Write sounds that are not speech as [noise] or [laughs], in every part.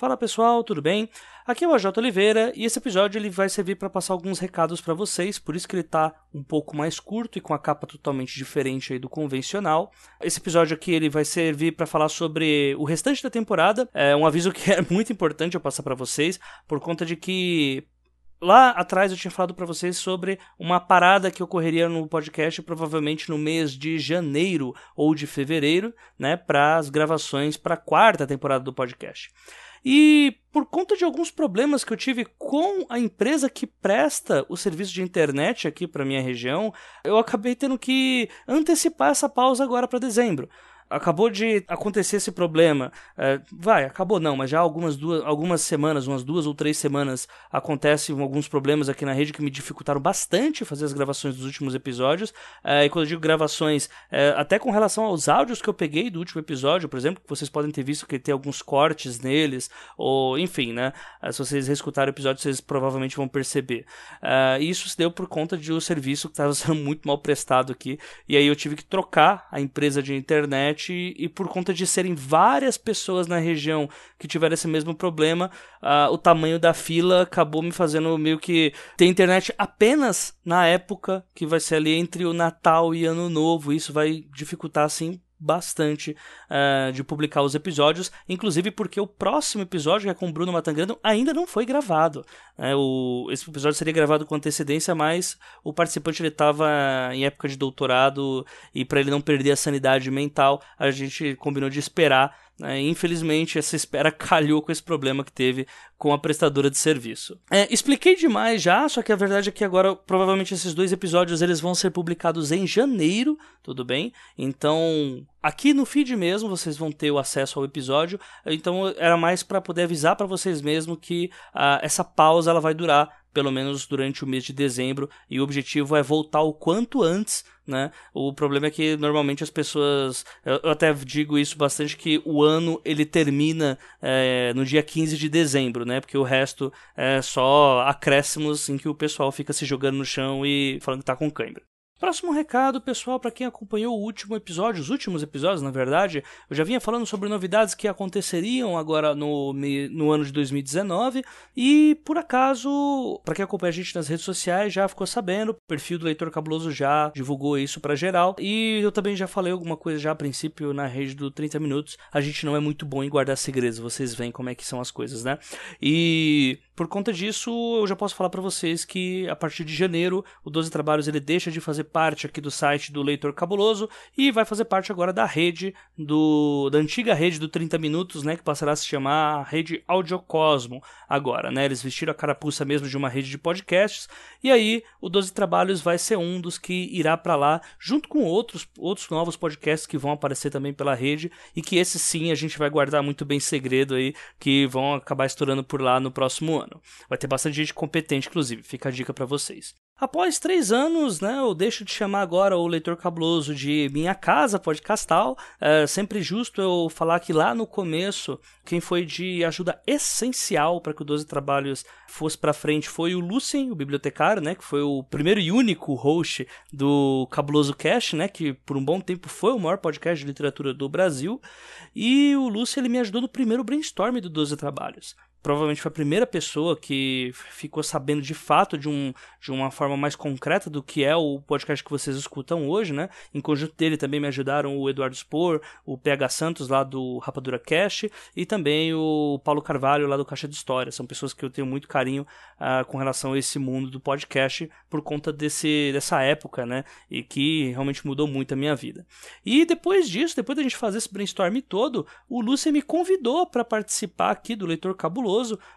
Fala pessoal, tudo bem? Aqui é o AJ Oliveira e esse episódio ele vai servir para passar alguns recados para vocês, por isso que ele está um pouco mais curto e com a capa totalmente diferente do convencional. Esse episódio aqui ele vai servir para falar sobre o restante da temporada. É um aviso que [laughs] é muito importante eu passar para vocês, por conta de que Lá atrás eu tinha falado para vocês sobre uma parada que ocorreria no podcast provavelmente no mês de janeiro ou de fevereiro, né, para as gravações para a quarta temporada do podcast. E por conta de alguns problemas que eu tive com a empresa que presta o serviço de internet aqui para minha região, eu acabei tendo que antecipar essa pausa agora para dezembro acabou de acontecer esse problema. É, vai, acabou não, mas já algumas, duas, algumas semanas, umas duas ou três semanas, acontecem alguns problemas aqui na rede que me dificultaram bastante fazer as gravações dos últimos episódios. É, e quando eu digo gravações, é, até com relação aos áudios que eu peguei do último episódio, por exemplo, que vocês podem ter visto que tem alguns cortes neles, ou enfim, né? É, se vocês reescutarem o episódio, vocês provavelmente vão perceber. É, isso se deu por conta de um serviço que estava [laughs] sendo muito mal prestado aqui, e aí eu tive que trocar a empresa de internet internet e por conta de serem várias pessoas na região que tiveram esse mesmo problema, uh, o tamanho da fila acabou me fazendo meio que ter internet apenas na época que vai ser ali entre o Natal e Ano Novo. Isso vai dificultar assim bastante uh, de publicar os episódios, inclusive porque o próximo episódio, que é com o Bruno Matangrano, ainda não foi gravado. Né? o, esse episódio seria gravado com antecedência, mas o participante estava em época de doutorado e para ele não perder a sanidade mental, a gente combinou de esperar é, infelizmente, essa espera [laughs] calhou com esse problema que teve com a prestadora de serviço. É, expliquei demais já, só que a verdade é que agora provavelmente esses dois episódios eles vão ser publicados em janeiro, tudo bem? Então, aqui no feed mesmo vocês vão ter o acesso ao episódio. Então, era mais para poder avisar para vocês mesmo que uh, essa pausa ela vai durar pelo menos durante o mês de dezembro, e o objetivo é voltar o quanto antes, né? O problema é que normalmente as pessoas, eu até digo isso bastante que o ano ele termina é, no dia 15 de dezembro, né? Porque o resto é só acréscimos em que o pessoal fica se jogando no chão e falando que tá com cãibra. Próximo recado, pessoal, para quem acompanhou o último episódio, os últimos episódios, na verdade, eu já vinha falando sobre novidades que aconteceriam agora no, no ano de 2019 e, por acaso, para quem acompanha a gente nas redes sociais já ficou sabendo, o perfil do Leitor Cabuloso já divulgou isso para geral e eu também já falei alguma coisa já a princípio na rede do 30 Minutos. A gente não é muito bom em guardar segredos, vocês veem como é que são as coisas, né? E por conta disso, eu já posso falar para vocês que a partir de janeiro, o 12 Trabalhos ele deixa de fazer parte aqui do site do Leitor Cabuloso e vai fazer parte agora da rede do da antiga rede do 30 minutos, né, que passará a se chamar Rede Audiocosmo agora, né? Eles vestiram a carapuça mesmo de uma rede de podcasts e aí o 12 Trabalhos vai ser um dos que irá para lá junto com outros outros novos podcasts que vão aparecer também pela rede e que esses sim a gente vai guardar muito bem segredo aí que vão acabar estourando por lá no próximo ano. Vai ter bastante gente competente, inclusive, fica a dica para vocês. Após três anos, né, eu deixo de chamar agora o leitor cabuloso de minha casa podcastal. É sempre justo eu falar que lá no começo, quem foi de ajuda essencial para que o 12 Trabalhos fosse para frente foi o Lucien, o bibliotecário, né, que foi o primeiro e único host do Cabuloso Cast, né, que por um bom tempo foi o maior podcast de literatura do Brasil. E o Lucien ele me ajudou no primeiro brainstorm do 12 Trabalhos provavelmente foi a primeira pessoa que ficou sabendo de fato de, um, de uma forma mais concreta do que é o podcast que vocês escutam hoje, né? Em conjunto dele também me ajudaram o Eduardo Spor, o PH Santos lá do Rapadura Cast e também o Paulo Carvalho lá do Caixa de História. São pessoas que eu tenho muito carinho uh, com relação a esse mundo do podcast por conta desse, dessa época, né? E que realmente mudou muito a minha vida. E depois disso, depois da gente fazer esse brainstorm todo, o Lúcio me convidou para participar aqui do Leitor Cabuloso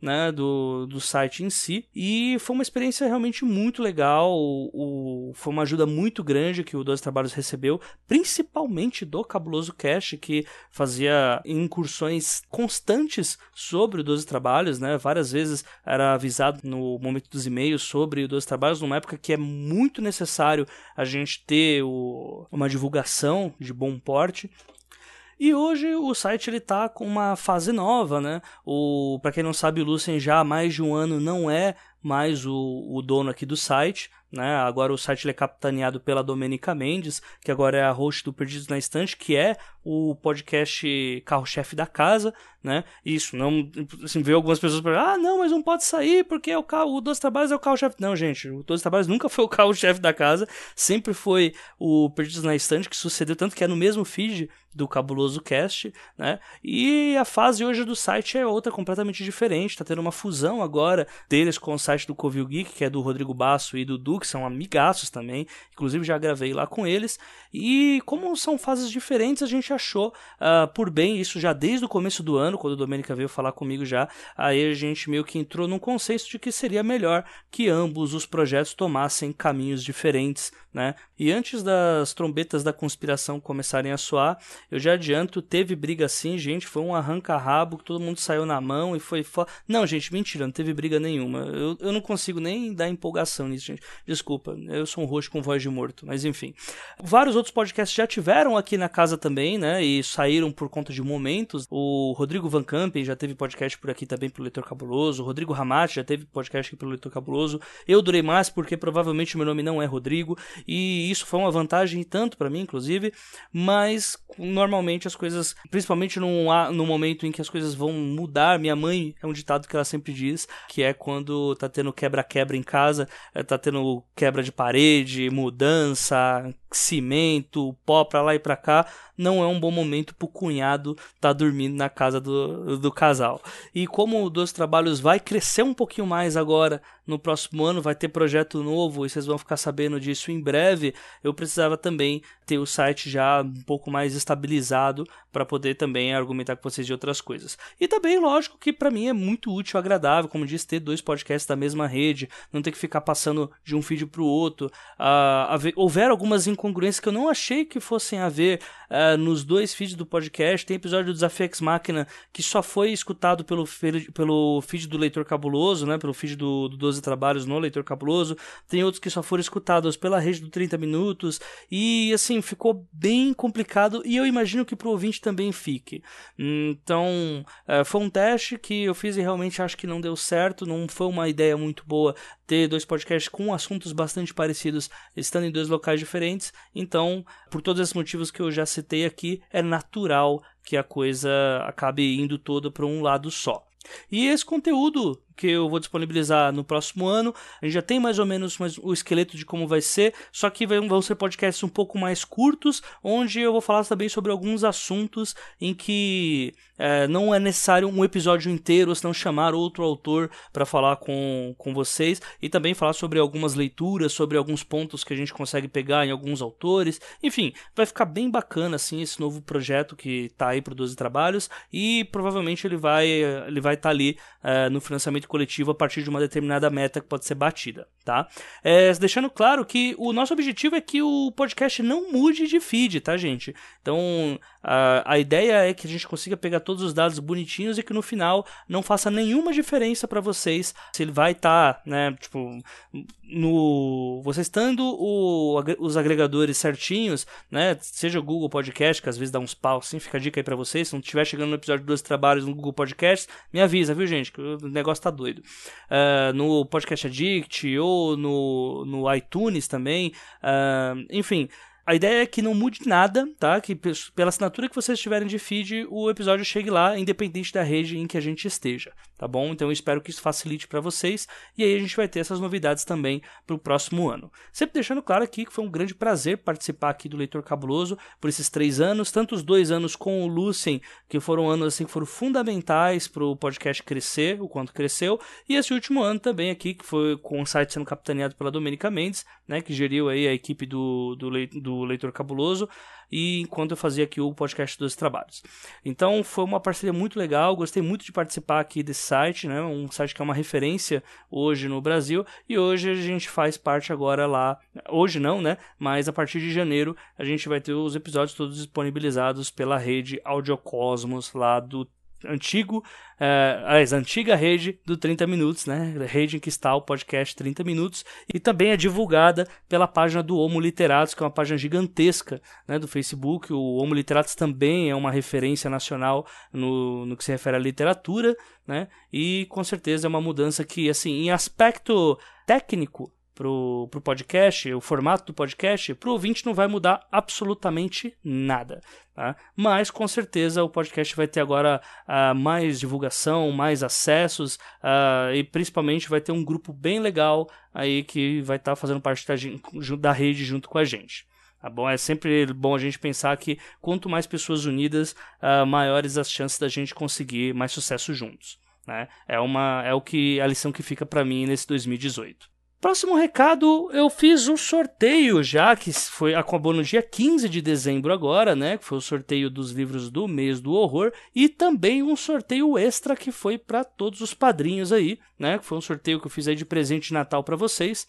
né, do, do site em si. E foi uma experiência realmente muito legal. O, o, foi uma ajuda muito grande que o 12 Trabalhos recebeu, principalmente do Cabuloso Cash, que fazia incursões constantes sobre o 12 Trabalhos, né? Várias vezes era avisado no momento dos e-mails sobre o 12 Trabalhos, numa época que é muito necessário a gente ter o, uma divulgação de bom porte. E hoje o site ele tá com uma fase nova, né? O para quem não sabe, o Lucien já há mais de um ano não é mais o, o dono aqui do site, né? Agora o site é capitaneado pela Domenica Mendes, que agora é a host do Perdidos na Estante, que é o podcast carro-chefe da casa, né? Isso, não, assim, ver algumas pessoas falando, ah, não, mas não pode sair porque é o o Dois Trabalhos é o carro-chefe. Não, gente, o Dois Trabalhos nunca [laughs] foi o carro-chefe da casa, sempre foi o Perdidos na Estante que sucedeu, tanto que é no mesmo feed do Cabuloso Cast, né? E a fase hoje do site é outra completamente diferente, tá tendo uma fusão agora deles com o site do Covil Geek, que é do Rodrigo Basso e do Du, que são amigaços também, inclusive já gravei lá com eles, e como são fases diferentes, a gente achou uh, por bem isso já desde o começo do ano, quando o Domênica veio falar comigo já, aí a gente meio que entrou num consenso de que seria melhor que ambos os projetos tomassem caminhos diferentes, né? E antes das trombetas da conspiração começarem a soar, eu já adianto, teve briga sim, gente, foi um arranca-rabo, que todo mundo saiu na mão e foi fo... Não, gente, mentira, não teve briga nenhuma. Eu, eu não consigo nem dar empolgação nisso, gente. Desculpa, eu sou um roxo com voz de morto, mas enfim. Vários outros podcasts já tiveram aqui na casa também, né, e saíram por conta de momentos. O Rodrigo Van Campen já teve podcast por aqui também pelo Leitor Cabuloso, o Rodrigo Ramate já teve podcast aqui pelo Leitor Cabuloso. Eu durei mais porque provavelmente o meu nome não é Rodrigo, e isso foi uma vantagem tanto para mim, inclusive, mas normalmente as coisas, principalmente num, no momento em que as coisas vão mudar, minha mãe é um ditado que ela sempre diz, que é quando tá tendo quebra-quebra em casa, é, tá tendo quebra de parede, mudança, cimento, pó pra lá e pra cá, não é um bom momento pro cunhado tá dormindo na casa do, do casal. E como o Dois Trabalhos vai crescer um pouquinho mais agora no próximo ano, vai ter projeto novo e vocês vão ficar sabendo disso em breve, eu precisava também ter o site já um pouco mais estabilizado para poder também argumentar com vocês de outras coisas. E também, lógico, que para mim é muito útil, agradável, como disse, ter dois podcasts da mesma rede, não ter que ficar passando de um feed para o outro. Haver, houver algumas incongruências que eu não achei que fossem haver uh, nos dois feeds do podcast. Tem episódio do Desafio X Máquina que só foi escutado pelo, pelo feed do Leitor Cabuloso, né, pelo feed do, do 12 Trabalhos no Leitor Cabuloso. Tem outros que só foram escutados pela rede do 30 Minutos. E assim, ficou bem complicado e eu imagino que para o ouvinte também fique. Então, uh, foi um teste que eu fiz e realmente acho que não deu certo. Não foi uma ideia muito boa ter dois podcasts com assuntos bastante parecidos, estando em dois locais diferentes. Então, por todos esses motivos que eu já citei aqui, é natural que a coisa acabe indo toda para um lado só. E esse conteúdo que eu vou disponibilizar no próximo ano. A gente já tem mais ou menos o esqueleto de como vai ser, só que vão ser podcasts um pouco mais curtos, onde eu vou falar também sobre alguns assuntos em que é, não é necessário um episódio inteiro, ou se não chamar outro autor para falar com, com vocês, e também falar sobre algumas leituras, sobre alguns pontos que a gente consegue pegar em alguns autores. Enfim, vai ficar bem bacana assim esse novo projeto que está aí para 12 trabalhos, e provavelmente ele vai ele vai estar tá ali é, no financiamento coletivo a partir de uma determinada meta que pode ser batida, tá? É, deixando claro que o nosso objetivo é que o podcast não mude de feed, tá, gente? Então, a, a ideia é que a gente consiga pegar todos os dados bonitinhos e que no final não faça nenhuma diferença para vocês se ele vai estar, tá, né, tipo, no você estando o, os agregadores certinhos, né, seja o Google Podcast, que às vezes dá uns pau assim, fica a dica aí para vocês, se não estiver chegando no episódio dos trabalhos no Google Podcast, me avisa, viu, gente, que o negócio tá doido. Uh, no Podcast Addict ou no, no iTunes também. Uh, enfim, a ideia é que não mude nada, tá? Que pela assinatura que vocês tiverem de feed, o episódio chegue lá, independente da rede em que a gente esteja, tá bom? Então eu espero que isso facilite para vocês e aí a gente vai ter essas novidades também para o próximo ano. Sempre deixando claro aqui que foi um grande prazer participar aqui do Leitor Cabuloso por esses três anos, tanto os dois anos com o Lucien, que foram anos assim que foram fundamentais para o podcast crescer, o quanto cresceu, e esse último ano também aqui, que foi com o site sendo capitaneado pela Domenica Mendes, né? Que geriu aí a equipe do, do, do Leitor Cabuloso, e enquanto eu fazia aqui o podcast dos trabalhos. Então foi uma parceria muito legal, gostei muito de participar aqui desse site, né? Um site que é uma referência hoje no Brasil, e hoje a gente faz parte agora lá, hoje não, né? Mas a partir de janeiro a gente vai ter os episódios todos disponibilizados pela rede Audiocosmos lá do antigo, uh, antiga rede do 30 Minutos, né? Rede em que está o podcast 30 Minutos, e também é divulgada pela página do Homo Literatus, que é uma página gigantesca né, do Facebook. O Homo Literatus também é uma referência nacional no, no que se refere à literatura, né? E com certeza é uma mudança que, assim, em aspecto técnico, pro, pro podcast, o formato do podcast, pro ouvinte não vai mudar absolutamente nada. Tá? Mas com certeza o podcast vai ter agora uh, mais divulgação, mais acessos uh, e principalmente vai ter um grupo bem legal aí que vai estar tá fazendo parte da, da rede junto com a gente. Tá bom? É sempre bom a gente pensar que quanto mais pessoas unidas, uh, maiores as chances da gente conseguir mais sucesso juntos. Né? É, uma, é o que a lição que fica para mim nesse 2018. Próximo recado, eu fiz um sorteio já, que foi acabou no dia 15 de dezembro agora, né? Que foi o sorteio dos livros do mês do horror. E também um sorteio extra que foi para todos os padrinhos aí, né? Que foi um sorteio que eu fiz aí de presente de Natal para vocês.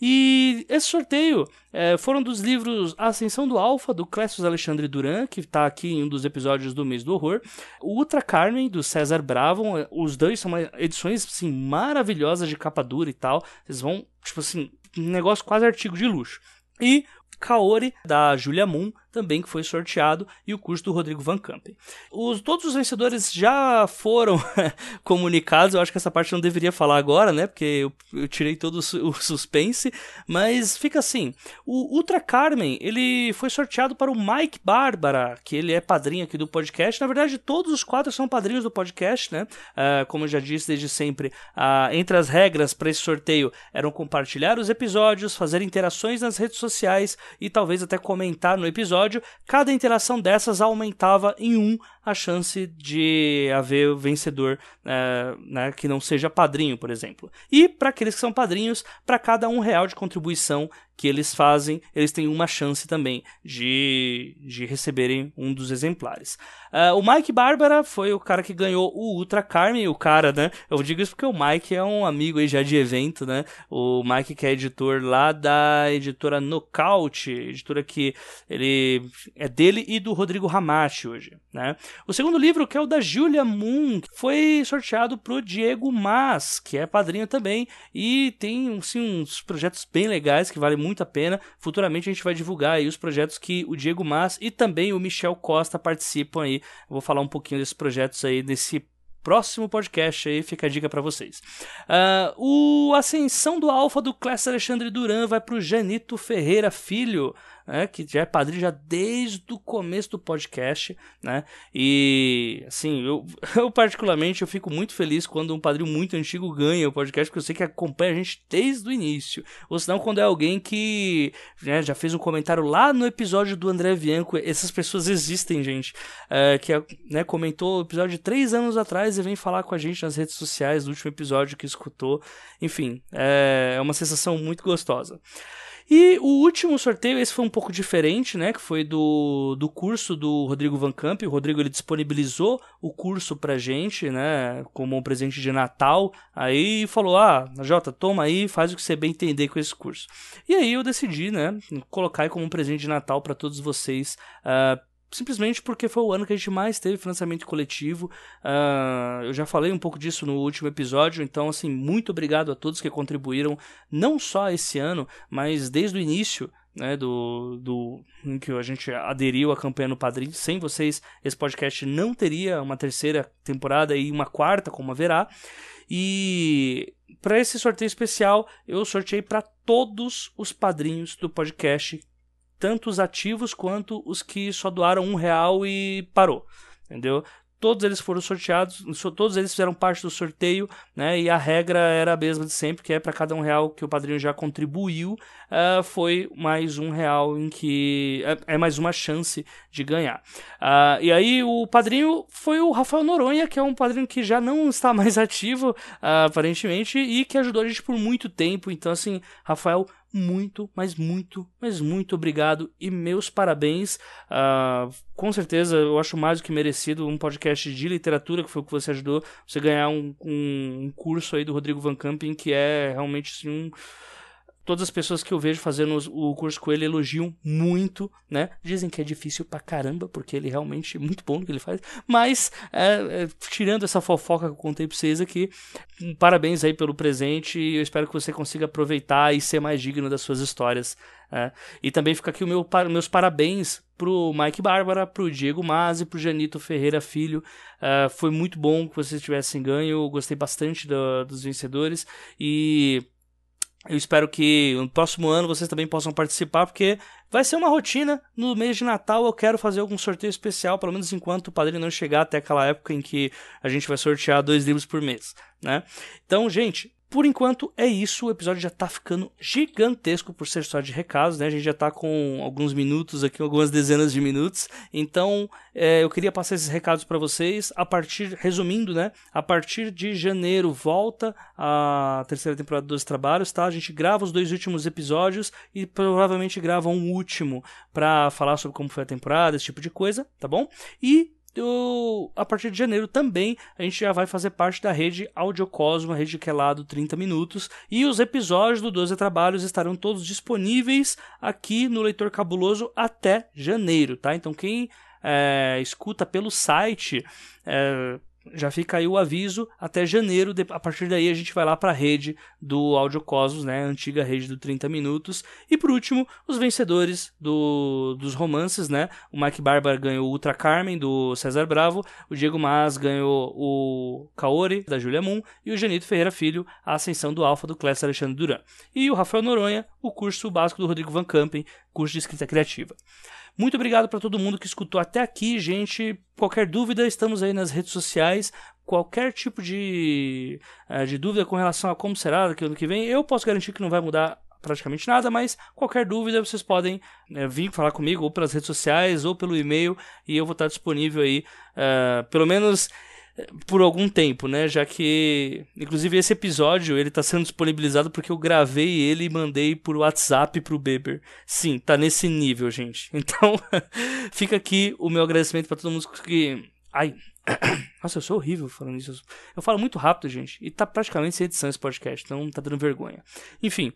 E esse sorteio é, foram dos livros A Ascensão do Alfa, do Clécio Alexandre Duran, que está aqui em um dos episódios do mês do horror. O Ultra Carmen, do César Bravo. Os dois são edições assim, maravilhosas de capa dura e tal. Vocês vão tipo assim, um negócio quase artigo de luxo. E Kaori, da Julia Moon, também que foi sorteado, e o curso do Rodrigo Van Campen. Os, todos os vencedores já foram [laughs] comunicados, eu acho que essa parte não deveria falar agora, né, porque eu, eu tirei todo o suspense, mas fica assim, o Ultra Carmen, ele foi sorteado para o Mike Bárbara, que ele é padrinho aqui do podcast, na verdade todos os quatro são padrinhos do podcast, né, uh, como eu já disse desde sempre, uh, entre as regras para esse sorteio eram compartilhar os episódios, fazer interações nas redes sociais e talvez até comentar no episódio, episódio, cada interação dessas aumentava em um a chance de haver vencedor é, né, que não seja padrinho, por exemplo. E para aqueles que são padrinhos, para cada um real de contribuição que eles fazem, eles têm uma chance também de, de receberem um dos exemplares. Uh, o Mike Bárbara foi o cara que ganhou o Ultra Carmen, o cara, né? Eu digo isso porque o Mike é um amigo aí já de evento, né? O Mike que é editor lá da editora Nocaute, editora que ele é dele e do Rodrigo Ramache hoje, né? O segundo livro, que é o da Julia Moon, foi sorteado pro Diego Mas, que é padrinho também, e tem assim, uns projetos bem legais que valem muito a pena. Futuramente a gente vai divulgar aí os projetos que o Diego Mas e também o Michel Costa participam aí. Eu vou falar um pouquinho desses projetos aí nesse próximo podcast aí, fica a dica para vocês. Uh, o Ascensão do Alfa do Clécio Alexandre Duran vai pro Janito Ferreira Filho né, que já é padrinho já desde o começo do podcast, né? E assim, eu, [laughs] eu particularmente eu fico muito feliz quando um padrinho muito antigo ganha o podcast, porque eu sei que acompanha a gente desde o início. Ou senão quando é alguém que né, já fez um comentário lá no episódio do André Bianco, essas pessoas existem, gente, é, que né, comentou o episódio de três anos atrás e vem falar com a gente nas redes sociais do último episódio que escutou. Enfim, é, é uma sensação muito gostosa. E o último sorteio, esse foi um pouco diferente, né? Que foi do, do curso do Rodrigo Van Camp. O Rodrigo ele disponibilizou o curso pra gente, né? Como um presente de Natal. Aí falou: Ah, Jota, toma aí, faz o que você bem entender com esse curso. E aí eu decidi, né? Colocar como um presente de Natal para todos vocês. Uh, simplesmente porque foi o ano que a gente mais teve financiamento coletivo. Uh, eu já falei um pouco disso no último episódio, então, assim, muito obrigado a todos que contribuíram, não só esse ano, mas desde o início. Né, do, do em que a gente aderiu à campanha no Padrim. Sem vocês, esse podcast não teria uma terceira temporada e uma quarta, como haverá. E para esse sorteio especial, eu sorteei para todos os padrinhos do podcast tanto os ativos quanto os que só doaram um real e parou, entendeu? Todos eles foram sorteados, todos eles fizeram parte do sorteio, né? E a regra era a mesma de sempre, que é para cada um real que o padrinho já contribuiu, uh, foi mais um real em que é, é mais uma chance de ganhar. Uh, e aí o padrinho foi o Rafael Noronha, que é um padrinho que já não está [laughs] mais ativo, uh, aparentemente, e que ajudou a gente por muito tempo. Então, assim, Rafael, muito, mas muito, mas muito obrigado e meus parabéns. Uh, com certeza, eu acho mais do que merecido um podcast de literatura, que foi o que você ajudou, você ganhar um, um, um curso aí do Rodrigo Van Camping, que é realmente assim, um Todas as pessoas que eu vejo fazendo o curso com ele elogiam muito, né? Dizem que é difícil pra caramba, porque ele realmente é muito bom no que ele faz. Mas, é, é, tirando essa fofoca que eu contei pra vocês aqui, parabéns aí pelo presente e eu espero que você consiga aproveitar e ser mais digno das suas histórias. É. E também fica aqui o meu, meus parabéns pro Mike Bárbara, pro Diego Mazzi, pro Janito Ferreira Filho. Uh, foi muito bom que vocês tivessem ganho, eu gostei bastante do, dos vencedores e eu espero que no próximo ano vocês também possam participar, porque vai ser uma rotina. No mês de Natal eu quero fazer algum sorteio especial, pelo menos enquanto o padrinho não chegar até aquela época em que a gente vai sortear dois livros por mês, né? Então, gente, por enquanto é isso, o episódio já tá ficando gigantesco por ser só de recados, né? A gente já tá com alguns minutos aqui, algumas dezenas de minutos. Então, é, eu queria passar esses recados para vocês. A partir, resumindo, né? A partir de janeiro volta a terceira temporada dos trabalhos, tá? A gente grava os dois últimos episódios e provavelmente grava um último para falar sobre como foi a temporada, esse tipo de coisa, tá bom? E eu, a partir de janeiro também a gente já vai fazer parte da rede Audiocosmo, a rede que é lá do 30 minutos, e os episódios do 12 Trabalhos estarão todos disponíveis aqui no Leitor Cabuloso até janeiro, tá? Então quem é, escuta pelo site é, já fica aí o aviso até janeiro. A partir daí a gente vai lá para a rede do Audio Cosmos, né, a antiga rede do 30 minutos. E por último, os vencedores do, dos romances, né? O Mike Barber ganhou o Ultra Carmen do César Bravo, o Diego Mas ganhou o Kaori da Julia Moon e o Genito Ferreira Filho a Ascensão do Alfa do Clécio Alexandre Duran. E o Rafael Noronha, o curso básico do Rodrigo Van Campen, curso de escrita criativa. Muito obrigado para todo mundo que escutou até aqui, gente. Qualquer dúvida, estamos aí nas redes sociais. Qualquer tipo de, eh, de dúvida com relação a como será daqui ano que vem, eu posso garantir que não vai mudar praticamente nada, mas qualquer dúvida vocês podem é, vir falar comigo ou pelas redes sociais ou pelo e-mail e eu vou estar disponível aí, uh, pelo menos por algum tempo, né? Já que, inclusive, esse episódio ele tá sendo disponibilizado porque eu gravei ele e mandei por WhatsApp pro Beber. Sim, tá nesse nível, gente. [laughs] Então, fica aqui o meu agradecimento para todo mundo que. Ai. [coughs] Nossa, eu sou horrível falando isso. Eu falo muito rápido, gente. E tá praticamente sem edição esse podcast, então tá dando vergonha. Enfim.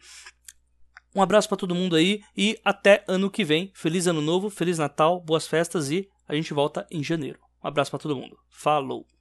Um abraço para todo mundo aí e até ano que vem. Feliz ano novo, feliz Natal, boas festas e a gente volta em janeiro. Um abraço para todo mundo. Falou!